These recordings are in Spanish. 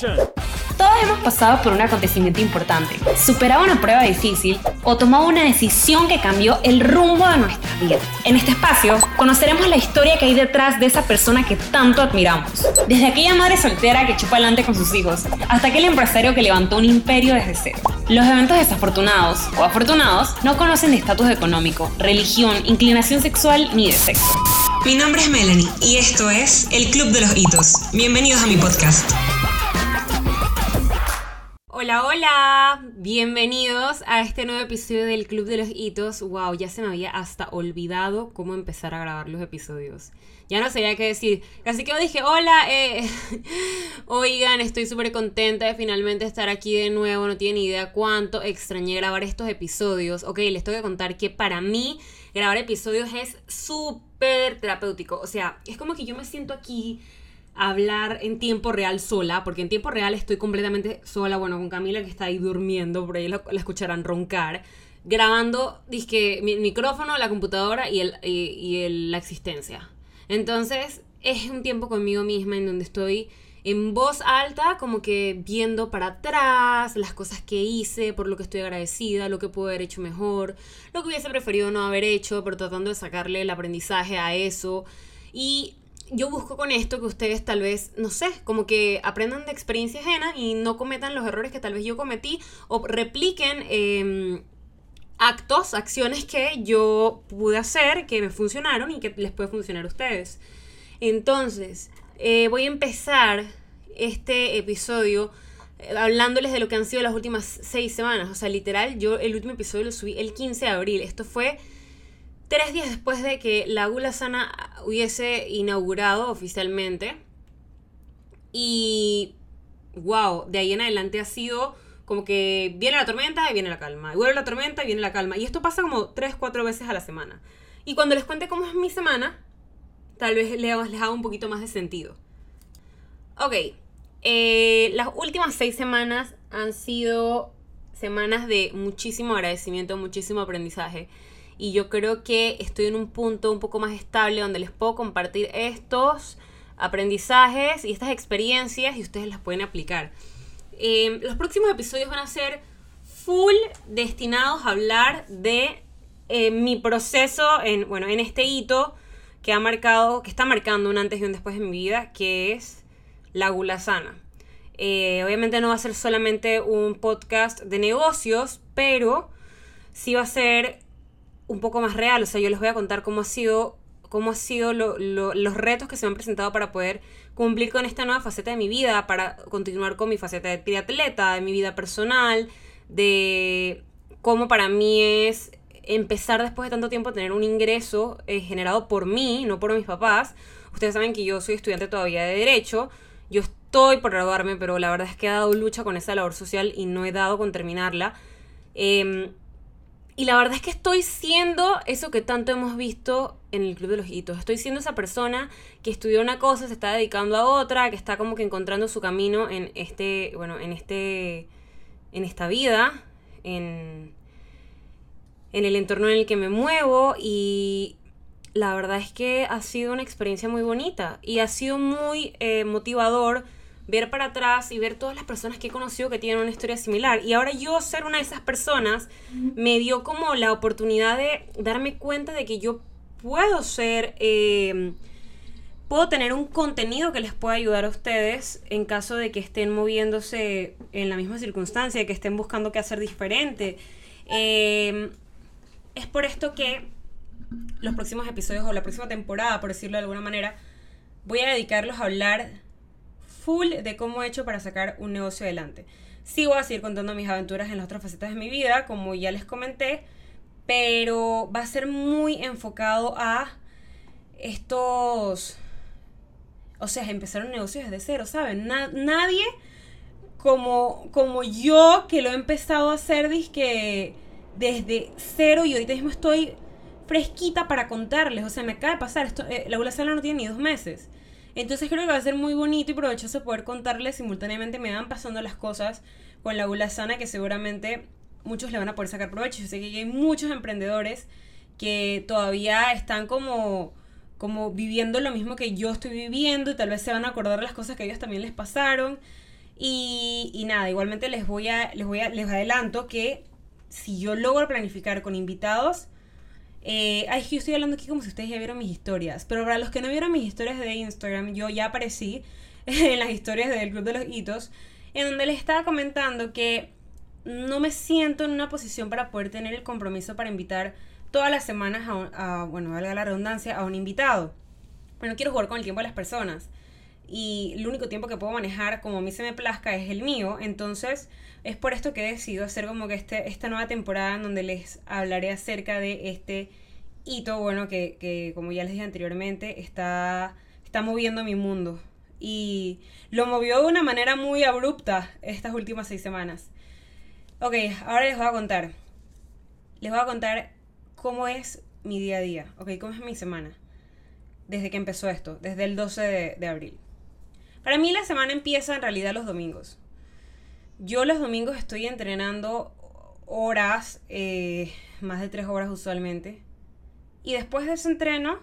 Todos hemos pasado por un acontecimiento importante, superado una prueba difícil o tomado una decisión que cambió el rumbo de nuestras vidas. En este espacio conoceremos la historia que hay detrás de esa persona que tanto admiramos. Desde aquella madre soltera que chupa adelante con sus hijos, hasta aquel empresario que levantó un imperio desde cero. Los eventos desafortunados o afortunados no conocen de estatus económico, religión, inclinación sexual ni de sexo. Mi nombre es Melanie y esto es El Club de los Hitos. Bienvenidos a mi podcast. Hola, hola, bienvenidos a este nuevo episodio del Club de los Hitos. Wow, ya se me había hasta olvidado cómo empezar a grabar los episodios. Ya no sabía qué decir. Así que dije, hola, eh, oigan, estoy súper contenta de finalmente estar aquí de nuevo. No tienen idea cuánto extrañé grabar estos episodios. Ok, les tengo que contar que para mí grabar episodios es súper terapéutico. O sea, es como que yo me siento aquí hablar en tiempo real sola, porque en tiempo real estoy completamente sola, bueno, con Camila que está ahí durmiendo, por ahí la, escucharán roncar, grabando, dizque, mi micrófono, la computadora y, el, y, la existencia. Entonces, es un tiempo conmigo misma en donde estoy en voz alta, como que viendo para atrás las cosas que hice, por lo que estoy agradecida, lo que puedo haber hecho mejor, lo que hubiese preferido no haber hecho, pero tratando de sacarle el aprendizaje a eso. Y yo busco con esto que ustedes tal vez, no sé, como que aprendan de experiencia ajena y no cometan los errores que tal vez yo cometí o repliquen em, actos, acciones que yo pude hacer, que me funcionaron y que les puede funcionar a ustedes. Entonces, eh, voy a empezar este episodio eh, hablándoles de lo que han sido las últimas seis semanas. O sea, literal, yo el último episodio lo subí el 15 de abril. Esto fue tres días después de que la Gula Sana hubiese inaugurado oficialmente. Y wow, de ahí en adelante ha sido como que viene la tormenta y viene la calma. Y vuelve la tormenta y viene la calma. Y esto pasa como tres, cuatro veces a la semana. Y cuando les cuente cómo es mi semana, tal vez les, haga un poquito más de sentido. Ok, eh, las últimas seis semanas han sido semanas de muchísimo agradecimiento, muchísimo aprendizaje y yo creo que estoy en un punto un poco más estable donde les puedo compartir estos aprendizajes y estas experiencias y ustedes las pueden aplicar. Em, los próximos episodios van a ser full destinados a hablar de eh, mi proceso en, bueno, en este hito que ha marcado, que está marcando un antes y un después en mi vida, que es la gula sana. Eh, obviamente no va a ser solamente un podcast de negocios, pero sí va a ser un poco más real. O sea, yo les voy a contar cómo ha sido, cómo ha sido los retos que se me han presentado para poder cumplir con esta nueva faceta de mi vida, para continuar con mi faceta de atleta, de mi vida personal, de cómo para mí es empezar después de tanto tiempo a tener un ingreso eh, generado por mí, no por mis papás. Ustedes saben que yo soy estudiante todavía de Derecho. Yo estoy por graduarme, pero la verdad es que he dado lucha con esa labor social y no he dado con terminarla. Eh, y la verdad es que estoy siendo eso que tanto hemos visto en el Club de los Hitos. Estoy siendo esa persona que estudió una cosa, se está dedicando a otra, que está como que encontrando su camino en este, bueno, en este, en esta vida, en, en el entorno en el que me muevo y la verdad es que ha sido una experiencia muy bonita y ha sido muy eh, motivador ver para atrás y ver todas las personas que he conocido que tienen una historia similar. Y ahora yo ser una de esas personas me dio como la oportunidad de darme cuenta de que yo puedo ser, em, puedo tener un contenido que les pueda ayudar a ustedes en caso de que estén moviéndose en la misma circunstancia, que estén buscando qué hacer diferente. Em, es por esto que los próximos episodios o la próxima temporada, por decirlo de alguna manera, voy a dedicarlos a hablar full de cómo he hecho para sacar un negocio adelante. Sigo a seguir contando mis aventuras en las otras facetas de mi vida, como ya les comenté, pero va a ser muy enfocado a estos... O sea, empezar un negocio desde cero, ¿saben? nadie como, como yo que lo he empezado a hacer que desde cero y ahorita mismo estoy fresquita para contarles. O sea, me acaba de pasar. Esto, eh, la no tiene ni dos meses. Entonces creo que va a ser muy bonito y provechoso poder contarles simultáneamente me van pasando las cosas con la gula sana que seguramente muchos le van a poder sacar provecho. Yo sé que hay muchos emprendedores que todavía están como como viviendo lo mismo que yo estoy viviendo y tal vez se van a acordar las cosas que a ellos también les pasaron. Y, y nada, igualmente les voy a, les voy a, les adelanto que si yo logro planificar con invitados, eh, ay, yo estoy hablando aquí como si ustedes ya vieron mis historias, pero para los que no vieron mis historias de Instagram, yo ya aparecí en las historias del Club de los Hitos, en donde les estaba comentando que no me siento en una posición para poder tener el compromiso para invitar todas las semanas a, a bueno, valga la redundancia, a un invitado. Pero no quiero jugar con el tiempo de las personas y el único tiempo que puedo manejar como a mí se me plazca es el mío. Entonces es por esto que he decidido hacer como que este, esta nueva temporada en donde les hablaré acerca de este hito, bueno, que, que como ya les dije anteriormente, está, está moviendo mi mundo. Y lo movió de una manera muy abrupta estas últimas seis semanas. Ok, ahora les voy a contar. Les voy a contar cómo es mi día a día, ok, cómo es mi semana. Desde que empezó esto, desde el 12 de, de abril. Para mí la semana empieza en realidad los domingos. Yo los domingos estoy entrenando horas, eh, más de tres horas usualmente. Y después de ese entreno,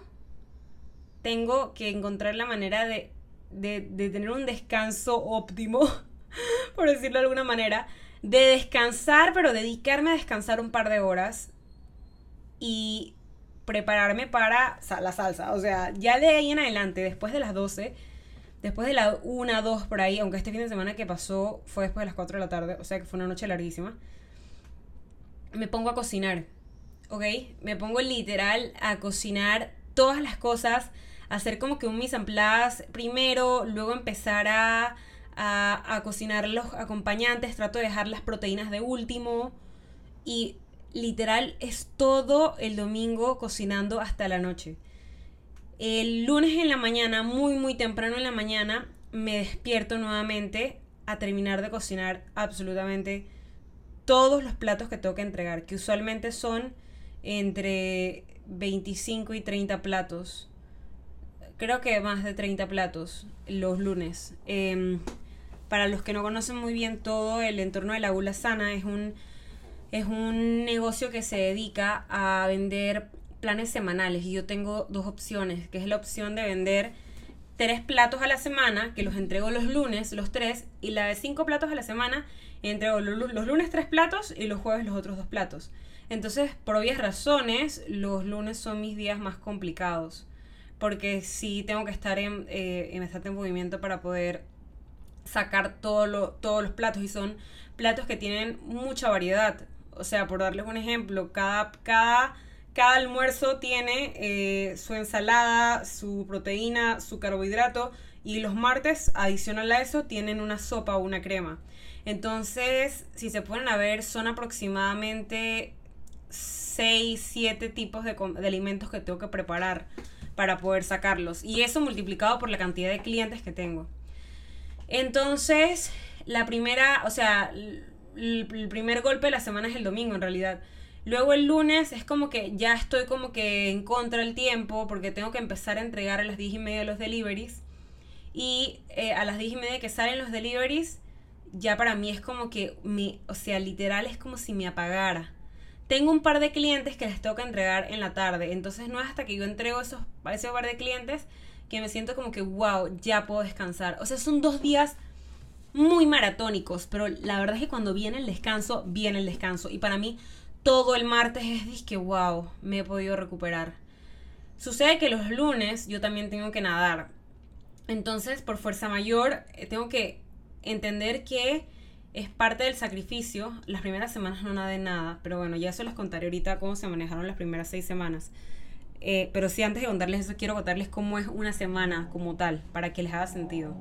tengo que encontrar la manera de, de, tener un descanso óptimo, por decirlo de alguna manera. De descansar, pero dedicarme a descansar un par de horas. Y prepararme para la salsa. O sea, ya de ahí en adelante, después de las 12 Después de la 1, 2 por ahí, aunque este fin de semana que pasó fue después de las 4 de la tarde, o sea que fue una noche larguísima, me pongo a cocinar, ¿ok? Me pongo literal a cocinar todas las cosas, hacer como que un mise en place primero, luego empezar a, a, a cocinar los acompañantes, trato de dejar las proteínas de último y literal es todo el domingo cocinando hasta la noche. El lunes en la mañana, muy muy temprano en la mañana, me despierto nuevamente a terminar de cocinar absolutamente todos los platos que tengo que entregar, que usualmente son entre 25 y 30 platos. Creo que más de 30 platos los lunes. Em, para los que no conocen muy bien todo el entorno de la Gula Sana, es un, es un negocio que se dedica a vender planes semanales y yo tengo dos opciones, que es la opción de vender tres platos a la semana, que los entrego los lunes, los tres, y la de cinco platos a la semana, entrego los, lunes tres platos y los jueves los otros dos platos. Entonces, por obvias razones, los lunes son mis días más complicados, porque sí tengo que estar en, eh, en movimiento para poder sacar todo todos los platos y son platos que tienen mucha variedad. O sea, por darles un ejemplo, cada, cada cada almuerzo tiene eh, su ensalada, su proteína, su carbohidrato y los martes, adicional a eso, tienen una sopa o una crema. Entonces, si se a ver, son aproximadamente 6, 7 tipos de, de alimentos que tengo que preparar para poder sacarlos. Y eso multiplicado por la cantidad de clientes que tengo. Entonces, la primera, o sea, el primer golpe de la semana es el domingo en realidad. Luego el lunes es como que ya estoy como que en contra del tiempo porque tengo que empezar a entregar a las 10 y media los deliveries. Y eh, a las 10 y media que salen los deliveries, ya para mí es como que, mi, o sea, literal es como si me apagara. Tengo un par de clientes que les que entregar en la tarde, entonces no es hasta que yo entrego esos, ese par de clientes que me siento como que, wow, ya puedo descansar. O sea, son dos días muy maratónicos, pero la verdad es que cuando viene el descanso, viene el descanso. Y para mí todo el martes es que wow, me he podido recuperar. Sucede que los lunes yo también tengo que nadar. Entonces, por fuerza mayor, eh, tengo que entender que es parte del sacrificio. Las primeras semanas no nadé nada, pero bueno, ya eso les contaré ahorita cómo se manejaron las primeras seis semanas. Eh, pero sí, antes de contarles eso, quiero contarles cómo es una semana como tal, para que les haga sentido.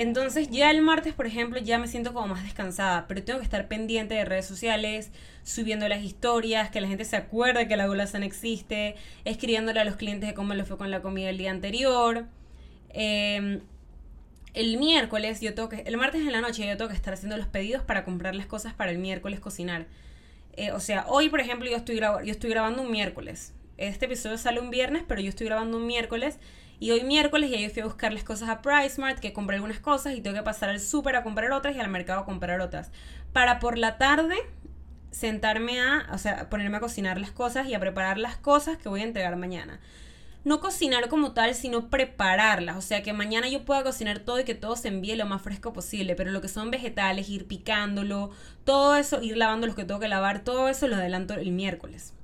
Entonces ya el martes, por ejemplo, ya me siento como más descansada, pero tengo que estar pendiente de redes sociales, subiendo las historias, que la gente se acuerde que la Golasan existe, escribiéndole a los clientes de cómo le fue con la comida el día anterior. Em, el miércoles, yo tengo que, el martes en la noche yo tengo que estar haciendo los pedidos para comprar las cosas para el miércoles cocinar. Eh, o sea, hoy, por ejemplo, yo estoy, yo estoy grabando un miércoles. Este episodio sale un viernes, pero yo estoy grabando un miércoles y hoy miércoles ya yo fui a buscar las cosas a PriceMart, que compré algunas cosas y tengo que pasar al súper a comprar otras y al mercado a comprar otras. Para por la tarde sentarme a, o sea, ponerme a cocinar las cosas y a preparar las cosas que voy a entregar mañana. no cocinar como tal, sino prepararlas. O sea, que mañana yo pueda cocinar todo y que todo se envíe lo más fresco posible. Pero lo que son vegetales, ir picándolo, todo eso, ir lavando los que tengo que lavar, todo eso lo adelanto el miércoles.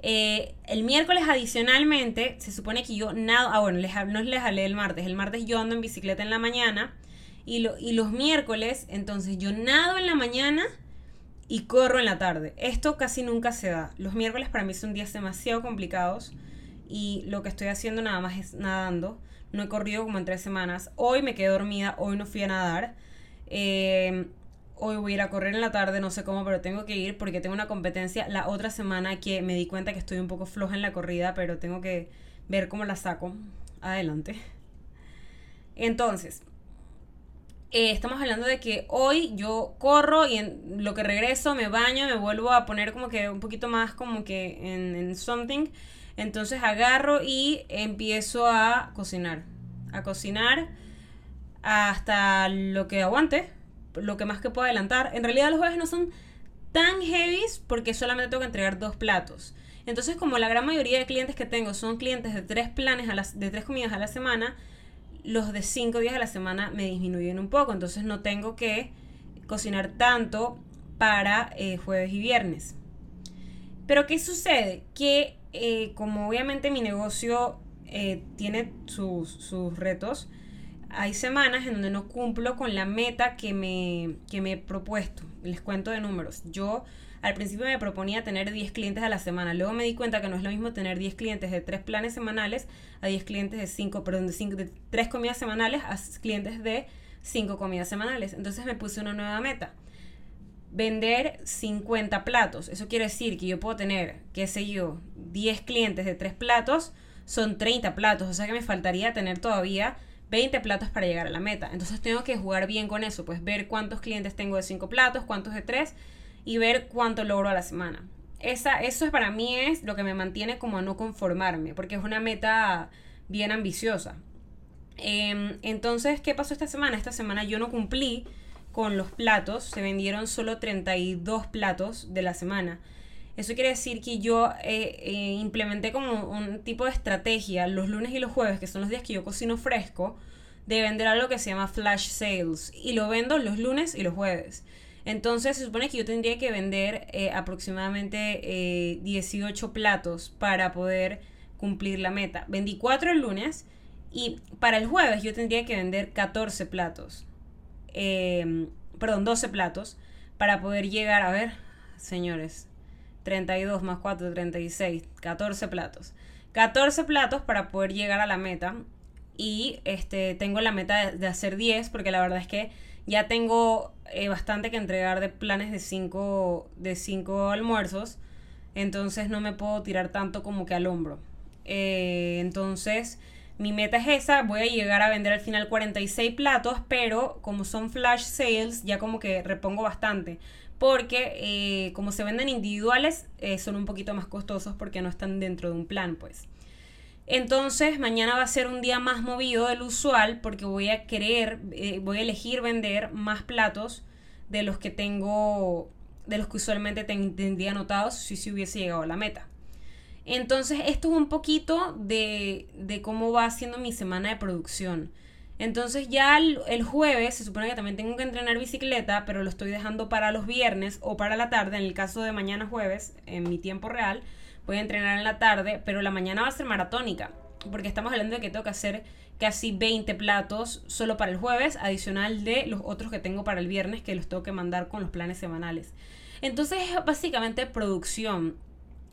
Eh, el miércoles adicionalmente, se supone que yo nada, ah bueno, no les hablé el martes, el martes yo ando en bicicleta en la mañana y, y los miércoles, entonces yo nado en la mañana y corro en la tarde. Esto casi nunca se da. Los miércoles para mí son días demasiado complicados y lo que estoy haciendo nada más es nadando. No he corrido como en tres semanas. Hoy me quedé dormida, hoy no fui a nadar. Eh, hoy voy a ir a correr en la tarde, no sé cómo, pero tengo que ir porque tengo una competencia la otra semana que me di cuenta que estoy un poco floja en la corrida, pero tengo que ver cómo la saco adelante. Entonces, eh, estamos hablando de que hoy yo corro y en lo que regreso me baño, me vuelvo a poner como que un poquito más como que en, en something. Entonces agarro y empiezo a cocinar. A cocinar hasta lo que aguante lo que más que puedo adelantar. En realidad los jueves no son tan heavy porque solamente tengo que entregar dos platos. Entonces, como la gran mayoría de clientes que tengo son clientes de tres planes de tres comidas a la semana, los de cinco días a la semana me disminuyen un poco. Entonces no tengo que cocinar tanto para eh, jueves y viernes. Pero ¿qué sucede? Que eh, como obviamente mi negocio eh, tiene sus, sus retos, hay semanas en donde no cumplo con la meta que me, que me he propuesto. Les cuento de números. Yo al principio me proponía tener 10 clientes a la semana. Luego me di cuenta que no es lo mismo tener 10 clientes de 3 planes semanales a 10 clientes de 5, perdón, de, 5, de 3 comidas semanales a clientes de 5 comidas semanales. Entonces me puse una nueva meta. Vender 50 platos. Eso quiere decir que yo puedo tener, qué sé yo, 10 clientes de 3 platos. Son 30 platos. O sea que me faltaría tener todavía 20 platos para llegar a la meta. Entonces tengo que jugar bien con eso, pues ver cuántos clientes tengo de 5 platos, cuántos de 3 y ver cuánto logro a la semana. Esa, eso es para mí es lo que me mantiene como a no conformarme, porque es una meta bien ambiciosa. Em, entonces, ¿qué pasó esta semana? Esta semana yo no cumplí con los platos, se vendieron solo 32 platos de la semana. Eso quiere decir que yo eh, eh, implementé como un tipo de estrategia los lunes y los jueves, que son los días que yo cocino fresco, de vender algo que se llama flash sales. Y lo vendo los lunes y los jueves. Entonces se supone que yo tendría que vender eh, aproximadamente 18 platos para poder cumplir la meta. Vendí 4 el lunes y para el jueves yo tendría que vender 14 platos. perdón, 12 platos para poder llegar a ver, señores, 32 más 4, 36, 14 platos. 14 platos para poder llegar a la meta. Y este, tengo la meta de, hacer 10 porque la verdad es que ya tengo eh, bastante que entregar de planes de 5 de cinco almuerzos. Entonces no me puedo tirar tanto como que al hombro. Eh, entonces mi meta es esa. Voy a llegar a vender al final 46 platos. Pero como son flash sales ya como que repongo bastante porque eh, como se venden individuales eh, son un poquito más costosos porque no están dentro de un plan pues. Entonces mañana va a ser un día más movido del usual porque voy a querer eh, voy a elegir vender más platos de los que tengo de los que usualmente tendría anotados si se hubiese llegado a la meta. Entonces esto es un poquito de, de cómo va siendo mi semana de producción entonces ya el, jueves se supone que también tengo que entrenar bicicleta, pero lo estoy dejando para los viernes o para la tarde. En el caso de mañana jueves, en mi tiempo real, voy a entrenar en la tarde, pero la mañana va a ser maratónica, porque estamos hablando de que tengo que hacer casi 20 platos solo para el jueves, adicional de los otros que tengo para el viernes, que los tengo que mandar con los planes semanales. Entonces es básicamente producción.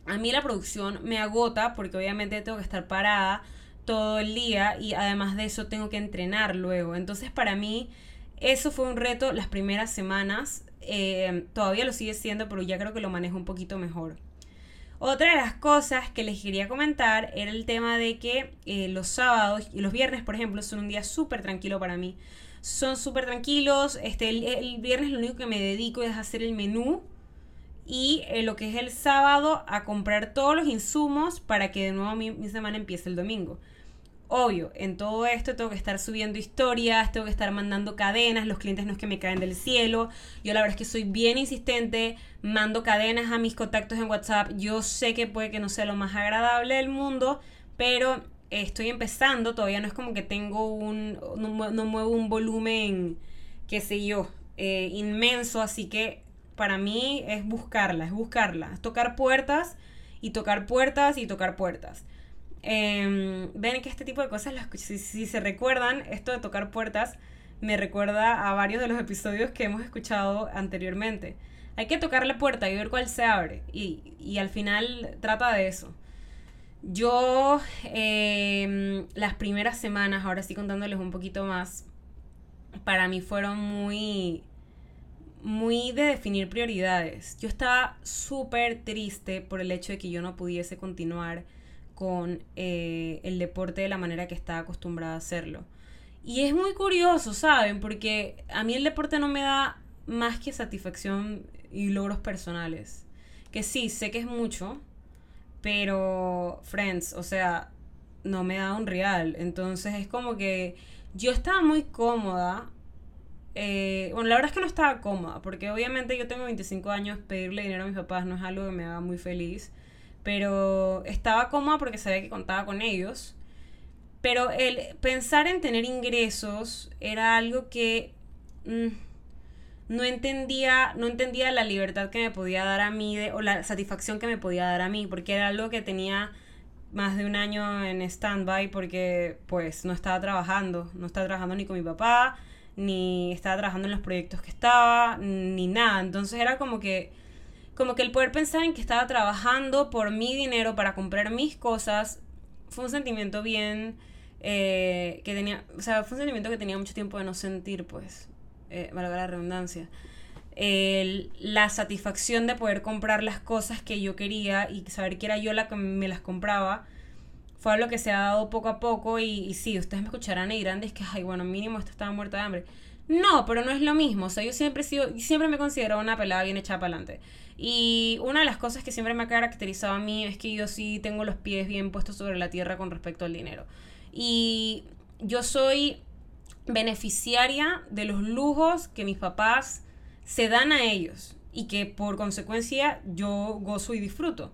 A mí la producción me agota porque obviamente tengo que estar parada todo el día y además de eso tengo que entrenar luego. Entonces para mí eso fue un reto las primeras semanas. Eh, todavía lo sigue siendo, pero ya creo que lo manejo un poquito mejor. Otra de las cosas que les quería comentar era el tema de que eh, los sábados y los viernes, por ejemplo, son un día súper tranquilo para mí. Son súper tranquilos. Este, el, viernes lo único que me dedico es hacer el menú y eh, lo que es el sábado a comprar todos los insumos para que de nuevo mi semana empiece el domingo. Obvio, en todo esto tengo que estar subiendo historias, tengo que estar mandando cadenas, los clientes no es que me caen del cielo. Yo la verdad es que soy bien insistente, mando cadenas a mis contactos en WhatsApp. Yo sé que puede que no sea lo más agradable del mundo, pero estoy empezando, todavía no es como que tengo un, no, muevo un volumen, qué sé yo, eh, inmenso, así que para mí es buscarla, es buscarla, es tocar puertas y tocar puertas y tocar puertas. Em, ven que este tipo de cosas, si, se recuerdan, esto de tocar puertas me recuerda a varios de los episodios que hemos escuchado anteriormente. Hay que tocar la puerta y ver cuál se abre. Y, y al final trata de eso. Yo, em, las primeras semanas, ahora sí contándoles un poquito más, para mí fueron muy, muy de definir prioridades. Yo estaba súper triste por el hecho de que yo no pudiese continuar con eh, el deporte de la manera que estaba acostumbrada a hacerlo. Y es muy curioso, ¿saben? Porque a mí el deporte no me da más que satisfacción y logros personales. Que sí, sé que es mucho, pero, friends, o sea, no me da un real. Entonces es como que yo estaba muy cómoda. Eh, bueno, la verdad es que no estaba cómoda, porque obviamente yo tengo 25 años, pedirle dinero a mis papás no es algo que me haga muy feliz. Pero estaba cómoda porque sabía que contaba con ellos. Pero el pensar en tener ingresos era algo que mm, no entendía, no entendía la libertad que me podía dar a mí o la satisfacción que me podía dar a mí, porque era algo que tenía más de un año en stand-by porque pues no estaba trabajando, no estaba trabajando ni con mi papá, ni estaba trabajando en los proyectos que estaba, ni nada. Entonces era como que como que el poder pensar en que estaba trabajando por mi dinero para comprar mis cosas fue un sentimiento bien eh, que tenía, o sea, fue un sentimiento que tenía mucho tiempo de no sentir, pues eh, valga la redundancia, la satisfacción de poder comprar las cosas que yo quería y saber que era yo la que me las compraba, fue algo que se ha dado poco a poco y, y sí, ustedes me escucharán y dirán, es que, ay, bueno, mínimo esta estaba muerta de hambre. No, pero no es lo mismo. O sea, yo siempre he sido, siempre me considero una pelada bien echada para adelante. Y una de las cosas que siempre me ha caracterizado a mí es que yo sí tengo los pies bien puestos sobre la tierra con respecto al dinero. Y yo soy beneficiaria de los lujos que mis papás se dan a ellos y que por consecuencia yo gozo y disfruto.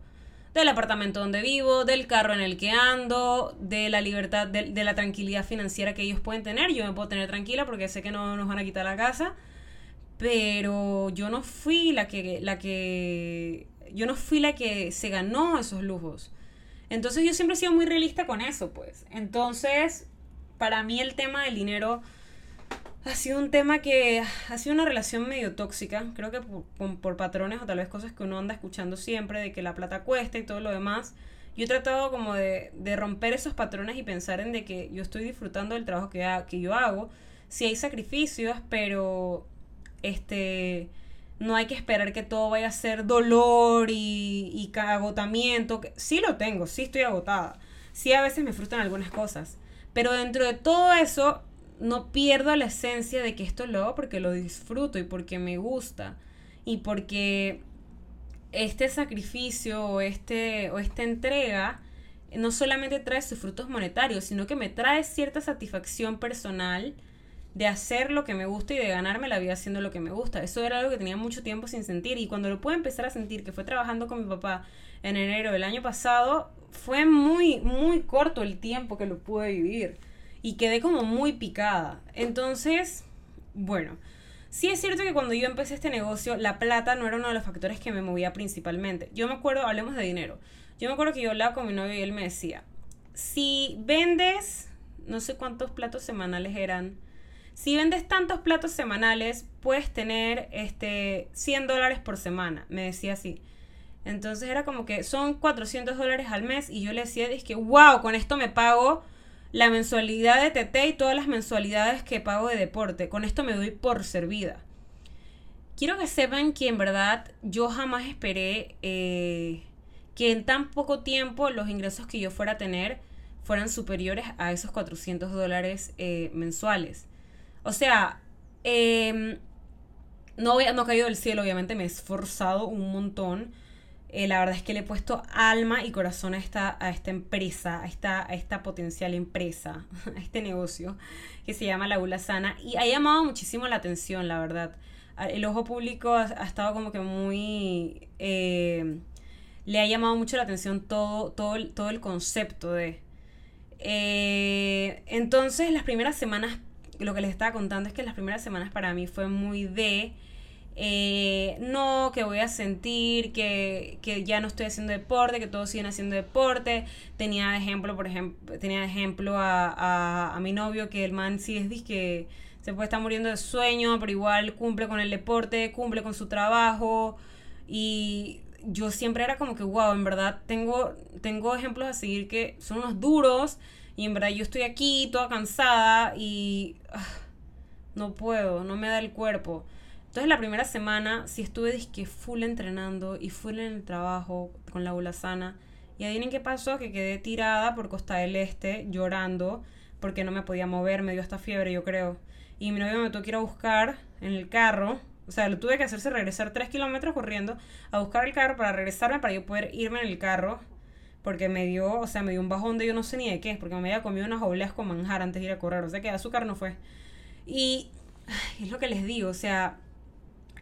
Del apartamento donde vivo, del carro en el que ando, de la libertad, de, la tranquilidad financiera que ellos pueden tener. Yo me puedo tener tranquila porque sé que no nos van a quitar la casa. Pero yo no fui la que, la que, yo no fui la que se ganó esos lujos. Entonces yo siempre he sido muy realista con eso, pues. Entonces, para mí el tema del dinero ha sido un tema que ha sido una relación medio tóxica, creo que por, patrones o tal vez cosas que uno anda escuchando siempre, de que la plata cuesta y todo lo demás. Yo he tratado como de, romper esos patrones y pensar en de que yo estoy disfrutando del trabajo que, que yo hago. Si hay sacrificios, pero este no hay que esperar que todo vaya a ser dolor y, y agotamiento. Sí lo tengo, sí estoy agotada. Sí a veces me frustran algunas cosas. Pero dentro de todo eso, no pierdo la esencia de que esto lo hago porque lo disfruto y porque me gusta. Y porque este sacrificio o, este, o esta entrega no solamente trae sus frutos monetarios, sino que me trae cierta satisfacción personal de hacer lo que me gusta y de ganarme la vida haciendo lo que me gusta. Eso era algo que tenía mucho tiempo sin sentir y cuando lo pude empezar a sentir, que fue trabajando con mi papá en enero del año pasado, fue muy, muy corto el tiempo que lo pude vivir y quedé como muy picada. Entonces, bueno, sí es cierto que cuando yo empecé este negocio, la plata no era uno de los factores que me movía principalmente. Yo me acuerdo, hablemos de dinero. Yo me acuerdo que yo hablaba con mi novio y él me decía, si vendes, no sé cuántos platos semanales eran, si vendes tantos platos semanales, puedes tener este 100 dólares por semana, me decía así. Entonces era como que son 400 dólares al mes y yo le decía, es que, wow, con esto me pago la mensualidad de TT y todas las mensualidades que pago de deporte. Con esto me doy por servida. Quiero que sepan que en verdad yo jamás esperé eh, que en tan poco tiempo los ingresos que yo fuera a tener fueran superiores a esos 400 dólares eh, mensuales. O sea, em, no, no ha caído del cielo, obviamente me he esforzado un montón. Eh, la verdad es que le he puesto alma y corazón a esta, a esta empresa, a esta, a esta potencial empresa, a este negocio que se llama La Gula Sana. Y ha llamado muchísimo la atención, la verdad. El ojo público ha, estado como que muy... Eh, le ha llamado mucho la atención todo, todo, todo el concepto de Eh, entonces, las primeras semanas, lo que les estaba contando es que las primeras semanas para mí fue muy de... Eh, no, que voy a sentir que, que, ya no estoy haciendo deporte, que todos siguen haciendo deporte. Tenía ejemplo, por ejemplo, tenía ejemplo a, a, a mi novio que el man sí es que se puede estar muriendo de sueño, pero igual cumple con el deporte, cumple con su trabajo. Y yo siempre era como que, wow, en verdad tengo, tengo ejemplos a seguir que son unos duros. Y en verdad yo estoy aquí toda cansada y ah, no puedo, no me da el cuerpo. Entonces la primera semana sí estuve disque full entrenando y full en el trabajo con la bula sana. Y adivinen qué pasó, que quedé tirada por Costa del Este llorando porque no me podía mover, me dio hasta fiebre yo creo. Y mi novio me tuvo que ir a buscar en el carro. O sea, lo tuve que hacerse regresar tres kilómetros corriendo a buscar el carro para regresarme para yo poder irme en el carro. Porque me dio, o sea, me dio un bajón de yo no sé ni de qué. Porque me había comido unas obleas con manjar antes de ir a correr. O sea, que azúcar no fue. Y es lo que les digo, o sea,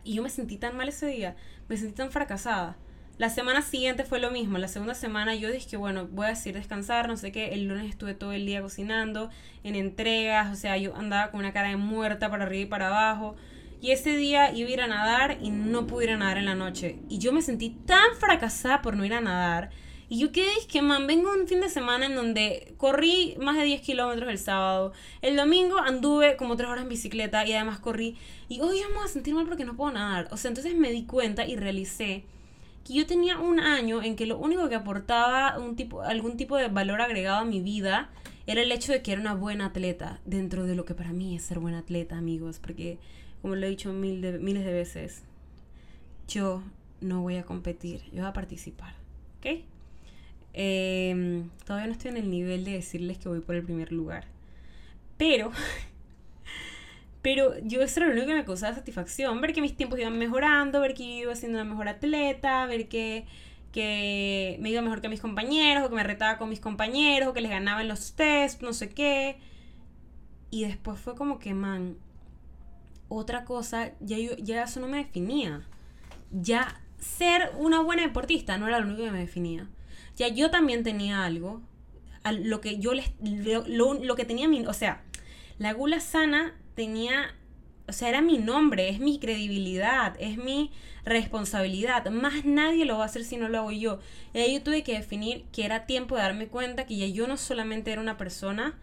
y yo me sentí tan mal ese día, me sentí tan fracasada. La semana siguiente fue lo mismo. La segunda semana yo dije bueno, voy a decir descansar, no sé qué. El lunes estuve todo el día cocinando, en entregas, o sea, yo andaba con una cara de muerta para arriba y para abajo. Y ese día iba a ir a nadar y no pude ir a nadar en la noche. Y yo me sentí tan fracasada por no ir a nadar. Y yo quedé, que man, vengo un fin de semana en donde corrí más de 10 kilómetros el sábado. El domingo anduve como 3 horas en bicicleta y además corrí. Y hoy vamos a sentir mal porque no puedo nadar. O sea, entonces me di cuenta y realicé que yo tenía un año en que lo único que aportaba un tipo, algún tipo de valor agregado a mi vida era el hecho de que era una buena atleta, dentro de lo que para mí es ser buena atleta, amigos, porque como lo he dicho mil de, miles de veces, yo no voy a competir, yo voy a participar, ¿ok? Em, todavía no estoy en el nivel de decirles que voy por el primer lugar, pero pero yo eso era lo único que me causaba satisfacción, ver que mis tiempos iban mejorando, ver que iba siendo una mejor atleta, ver que, me iba mejor que mis compañeros, o que me retaba con mis compañeros, o que les ganaba en los test, no sé qué. Y después fue como que, man, otra cosa, ya, ya eso no me definía. Ya ser una buena deportista no era lo único que me definía. Ya yo también tenía algo, lo que yo les, lo, lo que tenía mi, o sea, la gula sana tenía, o sea, era mi nombre, es mi credibilidad, es mi responsabilidad. Más nadie lo va a hacer si no lo hago yo. Y ahí yo tuve que definir que era tiempo de darme cuenta que ya yo no solamente era una persona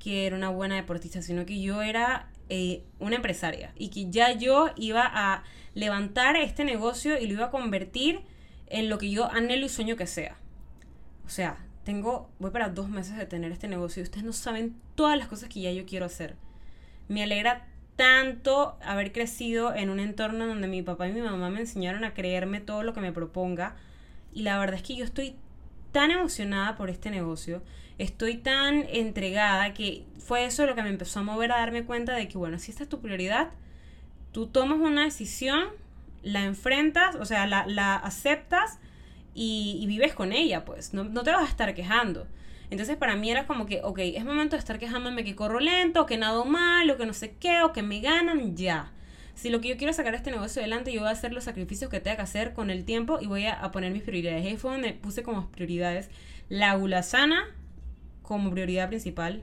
que era una buena deportista, sino que yo era eh, una empresaria y que ya yo iba a levantar este negocio y lo iba a convertir en lo que yo anhelo y sueño que sea. O sea, tengo, voy para dos meses de tener este negocio y ustedes no saben todas las cosas que ya yo quiero hacer. Me alegra tanto haber crecido en un entorno donde mi papá y mi mamá me enseñaron a creerme todo lo que me proponga. Y la verdad es que yo estoy tan emocionada por este negocio, estoy tan entregada que fue eso lo que me empezó a mover a darme cuenta de que, bueno, si esta es tu prioridad, tú tomas una decisión, la enfrentas, o sea, la, la aceptas y, vives con ella, pues, no, no te vas a estar quejando. Entonces para mí era como que, ok, es momento de estar quejándome que corro lento, o que nado mal, o que no sé qué, o que me ganan, ya. Si lo que yo quiero sacar este negocio adelante, yo voy a hacer los sacrificios que tenga que hacer con el tiempo y voy a, poner mis prioridades. Ahí fue donde puse como prioridades la gula sana como prioridad principal.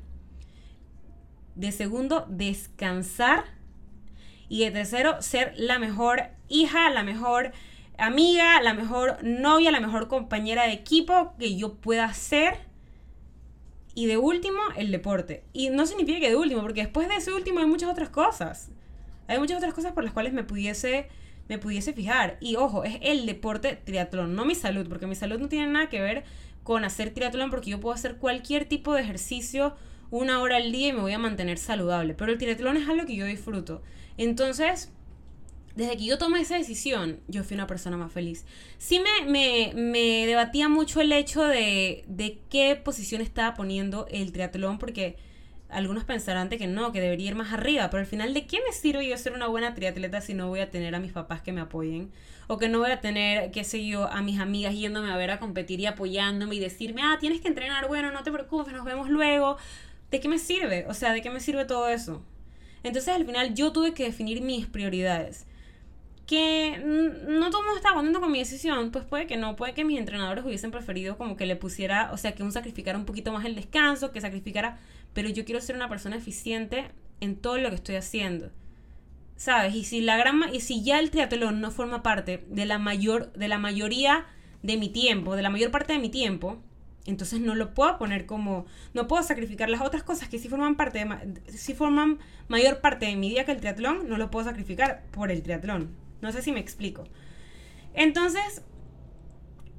De segundo, descansar. Y de tercero, ser la mejor hija, la mejor amiga, la mejor novia, la mejor compañera de equipo que yo pueda ser y de último, el deporte. Y no significa que de último, porque después de ese último hay muchas otras cosas. Hay muchas otras cosas por las cuales me pudiese, me pudiese fijar. Y ojo, es el deporte triatlón, no mi salud, porque mi salud no tiene nada que ver con hacer triatlón, porque yo puedo hacer cualquier tipo de ejercicio una hora al día y me voy a mantener saludable. Pero el triatlón es algo que yo disfruto. Entonces, desde que yo tomé esa decisión, yo fui una persona más feliz. Sí me, me, debatía mucho el hecho de, de, qué posición estaba poniendo el triatlón, porque algunos pensarán que no, que debería ir más arriba, pero al final, ¿de qué me sirve yo ser una buena triatleta si no voy a tener a mis papás que me apoyen? O que no voy a tener, qué sé yo, a mis amigas yéndome a ver a competir y apoyándome y decirme, ah, tienes que entrenar, bueno, no te preocupes, nos vemos luego. ¿De qué me sirve? O sea, ¿de qué me sirve todo eso? Entonces al final yo tuve que definir mis prioridades que no todo el mundo estaba contento con mi decisión, pues puede que no, puede que mis entrenadores hubiesen preferido como que le pusiera, o sea, que un sacrificara un poquito más el descanso, que sacrificara, pero yo quiero ser una persona eficiente en todo lo que estoy haciendo. ¿Sabes? Y si la gran y si ya el triatlón no forma parte de la mayor de la mayoría de mi tiempo, de la mayor parte de mi tiempo, entonces no lo puedo poner como no puedo sacrificar las otras cosas que sí forman parte de si forman mayor parte de mi día que el triatlón, no lo puedo sacrificar por el triatlón. No sé si me explico. Entonces,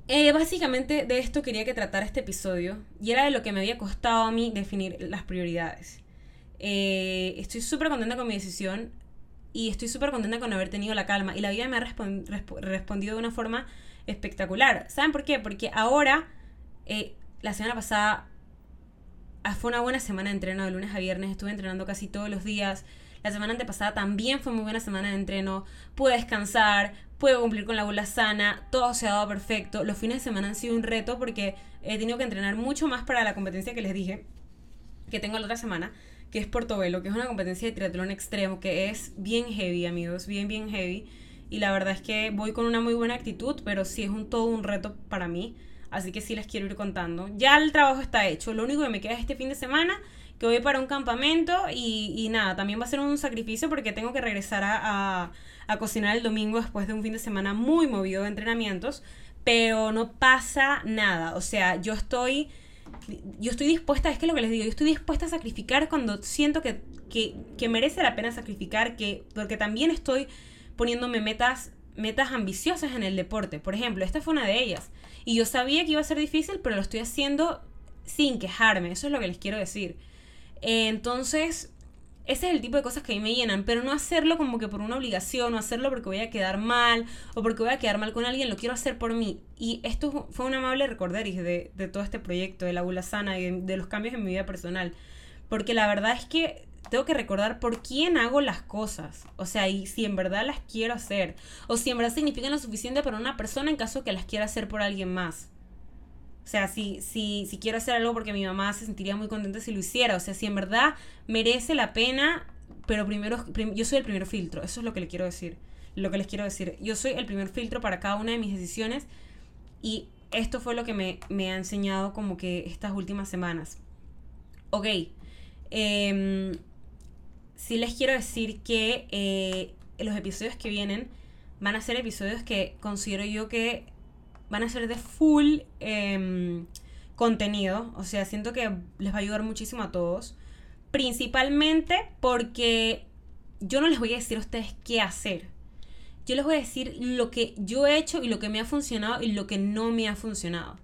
eh, básicamente de esto quería que tratara este episodio y era de lo que me había costado a mí definir las prioridades. Eh, estoy súper contenta con mi decisión y estoy súper contenta con haber tenido la calma y la vida me ha respondido de una forma espectacular. ¿Saben por qué? Porque ahora, eh, la semana pasada, ah, fue una buena semana de entreno de lunes a viernes, estuve entrenando casi todos los días. La semana antepasada también fue muy buena semana de entreno. Pude descansar, pude cumplir con la bola sana, todo se ha dado perfecto. Los fines de semana han sido un reto porque he tenido que entrenar mucho más para la competencia que les dije que tengo la otra semana que es Portobelo, que es una competencia de triatlón extremo, que es bien heavy, amigos, bien, bien heavy. Y la verdad es que voy con una muy buena actitud, pero sí es un todo un reto para mí. Así que sí les quiero ir contando. Ya el trabajo está hecho. Lo único que me queda es este fin de semana, que voy para un campamento y, nada, también va a ser un sacrificio porque tengo que regresar a, cocinar el domingo después de un fin de semana muy movido de entrenamientos. Pero no pasa nada. O sea, yo estoy yo estoy dispuesta, es que lo que les digo, yo estoy dispuesta a sacrificar cuando siento que, que, merece la pena sacrificar, que, porque también estoy poniéndome metas, metas ambiciosas en el deporte. Por ejemplo, esta fue una de ellas. Y yo sabía que iba a ser difícil, pero lo estoy haciendo sin quejarme, eso es lo que les quiero decir. Entonces, ese es el tipo de cosas que a mí me llenan, pero no hacerlo como que por una obligación, no hacerlo porque voy a quedar mal o porque voy a quedar mal con alguien, lo quiero hacer por mí. Y esto fue un amable recorderis de, de todo este proyecto, de la bula sana y de, los cambios en mi vida personal. Porque la verdad es que tengo que recordar por quién hago las cosas. O sea, y si en verdad las quiero hacer. O si en verdad significan lo suficiente para una persona en caso que las quiera hacer por alguien más. O sea, si, si, si quiero hacer algo porque mi mamá se sentiría muy contenta si lo hiciera. O sea, si en verdad merece la pena, pero primero, yo soy el primer filtro. Eso es lo que le quiero decir. Lo que les quiero decir. Yo soy el primer filtro para cada una de mis decisiones. Y esto fue lo que me, me ha enseñado como que estas últimas semanas. Ok. Eh, sí les quiero decir que eh, los episodios que vienen van a ser episodios que considero yo que van a ser de full em, contenido. O sea, siento que les va a ayudar muchísimo a todos. Principalmente porque yo no les voy a decir a ustedes qué hacer. Yo les voy a decir lo que yo he hecho y lo que me ha funcionado y lo que no me ha funcionado.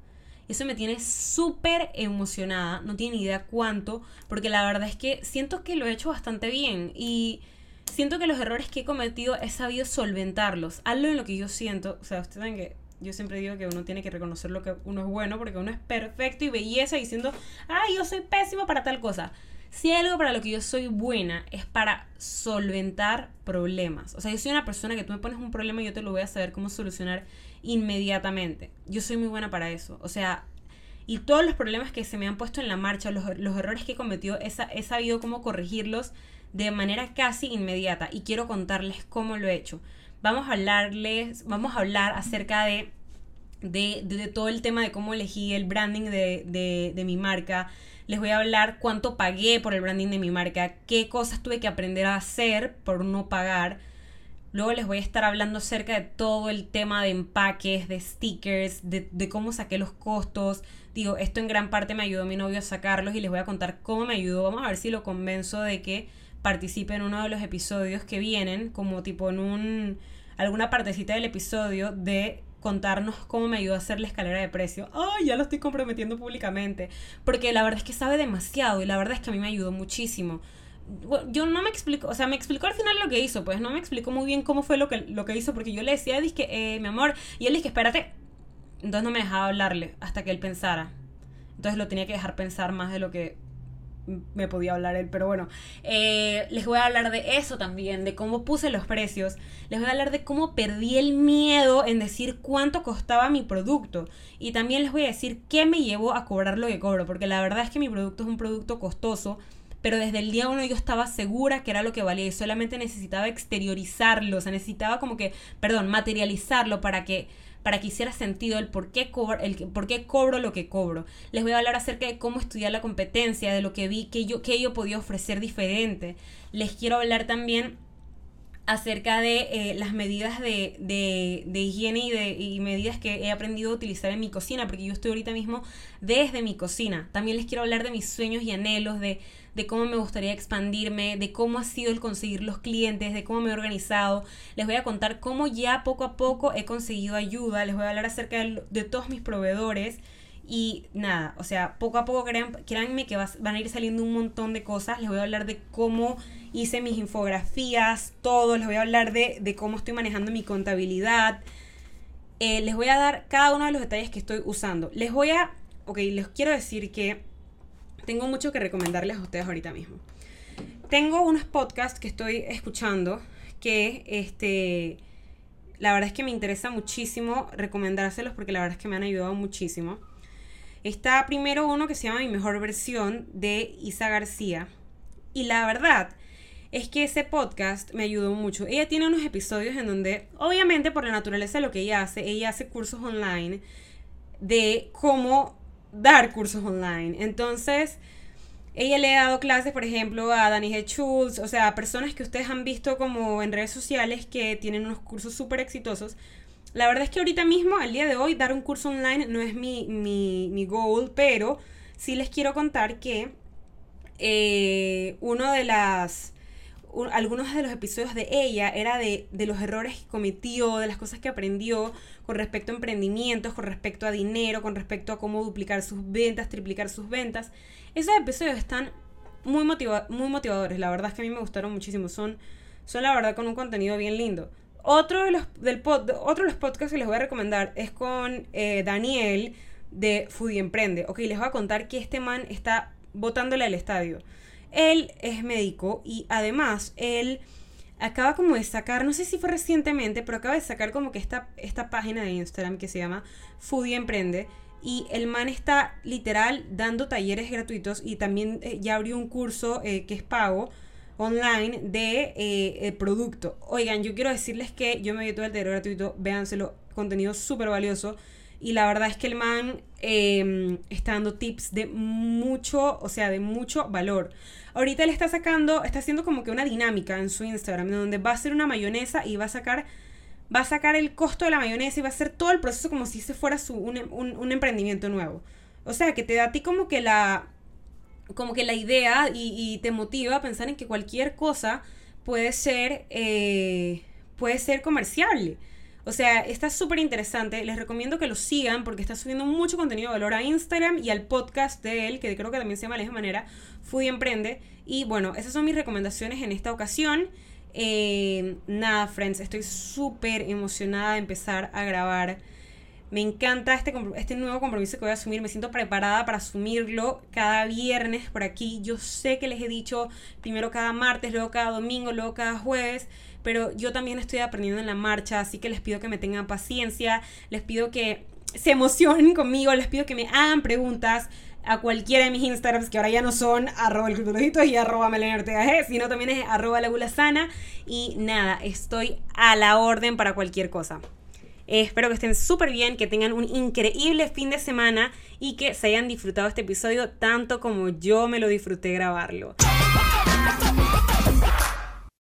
Eso me tiene súper emocionada, no tiene ni idea cuánto, porque la verdad es que siento que lo he hecho bastante bien y siento que los errores que he cometido he sabido solventarlos. Algo en lo que yo siento, o sea, ustedes saben que yo siempre digo que uno tiene que reconocer lo que uno es bueno porque uno es perfecto y belleza diciendo, ay, yo soy pésimo para tal cosa. Si hay algo para lo que yo soy buena es para solventar problemas. O sea, yo soy una persona que tú me pones un problema y yo te lo voy a saber cómo solucionar inmediatamente. Yo soy muy buena para eso. O sea, y todos los problemas que se me han puesto en la marcha, los, errores que he cometido, he sabido cómo corregirlos de manera casi inmediata. Y quiero contarles cómo lo he hecho vamos a hablarles, vamos a hablar acerca de, de, todo el tema de cómo elegí el branding de, de mi marca. Les voy a hablar cuánto pagué por el branding de mi marca, qué cosas tuve que aprender a hacer por no pagar. Luego les voy a estar hablando acerca de todo el tema de empaques, de stickers, de, de, cómo saqué los costos. Digo, esto en gran parte me ayudó mi novio a sacarlos y les voy a contar cómo me ayudó. Vamos a ver si lo convenzo de que participe en uno de los episodios que vienen, como tipo en un alguna partecita del episodio de contarnos cómo me ayudó a hacer la escalera de precio. Ay, ya lo estoy comprometiendo públicamente, porque la verdad es que sabe demasiado y la verdad es que a mí me ayudó muchísimo. Yo no me explico, o sea, me explicó al final lo que hizo, pues no me explicó muy bien cómo fue lo que, lo que hizo, porque yo le decía, dije, eh, mi amor, y él dije, espérate. Entonces no me dejaba hablarle hasta que él pensara. Entonces lo tenía que dejar pensar más de lo que me podía hablar él, pero bueno, eh, les voy a hablar de eso también, de cómo puse los precios, les voy a hablar de cómo perdí el miedo en decir cuánto costaba mi producto. Y también les voy a decir qué me llevó a cobrar lo que cobro, porque la verdad es que mi producto es un producto costoso, pero desde el día uno yo estaba segura que era lo que valía y solamente necesitaba exteriorizarlo, o sea, necesitaba como que, perdón, materializarlo para que para que hiciera sentido el por qué, cobro, el por qué cobro lo que cobro. Les voy a hablar acerca de cómo estudiar la competencia, de lo que vi, que yo, yo podía ofrecer diferente. Les quiero hablar también acerca de eh, las medidas de, de, higiene y, de, y medidas que he aprendido a utilizar en mi cocina, porque yo estoy ahorita mismo desde mi cocina. También les quiero hablar de mis sueños y anhelos, de, de cómo me gustaría expandirme, de cómo ha sido el conseguir los clientes, de cómo me he organizado. Les voy a contar cómo ya poco a poco he conseguido ayuda, les voy a hablar acerca de, de todos mis proveedores. Y nada, o sea, poco a poco créanme que van a ir saliendo un montón de cosas. Les voy a hablar de cómo hice mis infografías, todo. Les voy a hablar de, de cómo estoy manejando mi contabilidad. Eh, les voy a dar cada uno de los detalles que estoy usando. Les voy a, ok, les quiero decir que tengo mucho que recomendarles a ustedes ahorita mismo. Tengo unos podcasts que estoy escuchando que, este, la verdad es que me interesa muchísimo recomendárselos porque la verdad es que me han ayudado muchísimo. Está primero uno que se llama Mi Mejor Versión de Isa García. Y la verdad es que ese podcast me ayudó mucho. Ella tiene unos episodios en donde, obviamente por la naturaleza de lo que ella hace, ella hace cursos online de cómo dar cursos online. Entonces, ella le ha dado clases, por ejemplo, a Dani G. Schultz, o sea, personas que ustedes han visto como en redes sociales que tienen unos cursos súper exitosos. La verdad es que ahorita mismo, al día de hoy, dar un curso online no es mi, mi, mi goal, pero sí les quiero contar que eh, uno de las... algunos de los episodios de ella era de, de los errores que cometió, de las cosas que aprendió con respecto a emprendimientos, con respecto a dinero, con respecto a cómo duplicar sus ventas, triplicar sus ventas. Esos episodios están muy, muy motivadores, la verdad es que a mí me gustaron muchísimo, son, son la verdad con un contenido bien lindo. Otro de los, del pod, otro de los podcasts que les voy a recomendar es con eh, Daniel de Foodie Emprende. Ok, les voy a contar que este man está botándole al estadio. Él es médico y además él acaba como de sacar, no sé si fue recientemente, pero acaba de sacar como que esta, esta página de Instagram que se llama Foodie Emprende. Y el man está literal dando talleres gratuitos y también eh, ya abrió un curso eh, que es pago online de eh, producto. Oigan, yo quiero decirles que yo me vi todo el taller gratuito, véanselo, contenido súper valioso. Y la verdad es que el man em, está dando tips de mucho, o sea, de mucho valor. Ahorita él está sacando, está haciendo como que una dinámica en su Instagram, donde va a hacer una mayonesa y va a sacar, va a sacar el costo de la mayonesa y va a hacer todo el proceso como si se fuera su, un, emprendimiento nuevo. O sea, que te da a ti como que la, como que la idea y, te motiva a pensar en que cualquier cosa puede ser, eh, puede ser comerciable. O sea, está súper interesante. Les recomiendo que lo sigan porque está subiendo mucho contenido de valor a Instagram y al podcast de él, que creo que también se llama de la misma manera, Foodie Emprende. Y bueno, esas son mis recomendaciones en esta ocasión. Eh, nada, friends, estoy súper emocionada de empezar a grabar. Me encanta este, este nuevo compromiso que voy a asumir. Me siento preparada para asumirlo cada viernes por aquí. Yo sé que les he dicho primero cada martes, luego cada domingo, luego cada jueves pero yo también estoy aprendiendo en la marcha, así que les pido que me tengan paciencia, les pido que se emocionen conmigo, les pido que me hagan preguntas a cualquiera de mis Instagrams, que ahora ya no son arroba el y arroba G, sino también es arroba la sana. Y nada, estoy a la orden para cualquier cosa. espero que estén súper bien, que tengan un increíble fin de semana y que se hayan disfrutado este episodio tanto como yo me lo disfruté grabarlo.